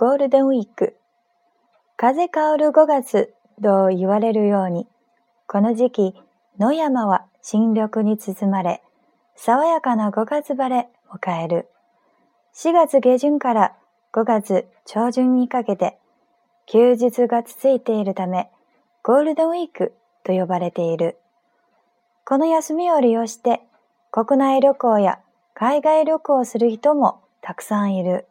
ゴールデンウィーク。風香る5月と言われるように、この時期、野山は新緑に包まれ、爽やかな5月晴れを変える。4月下旬から5月上旬にかけて、休日が続いているため、ゴールデンウィークと呼ばれている。この休みを利用して、国内旅行や海外旅行をする人もたくさんいる。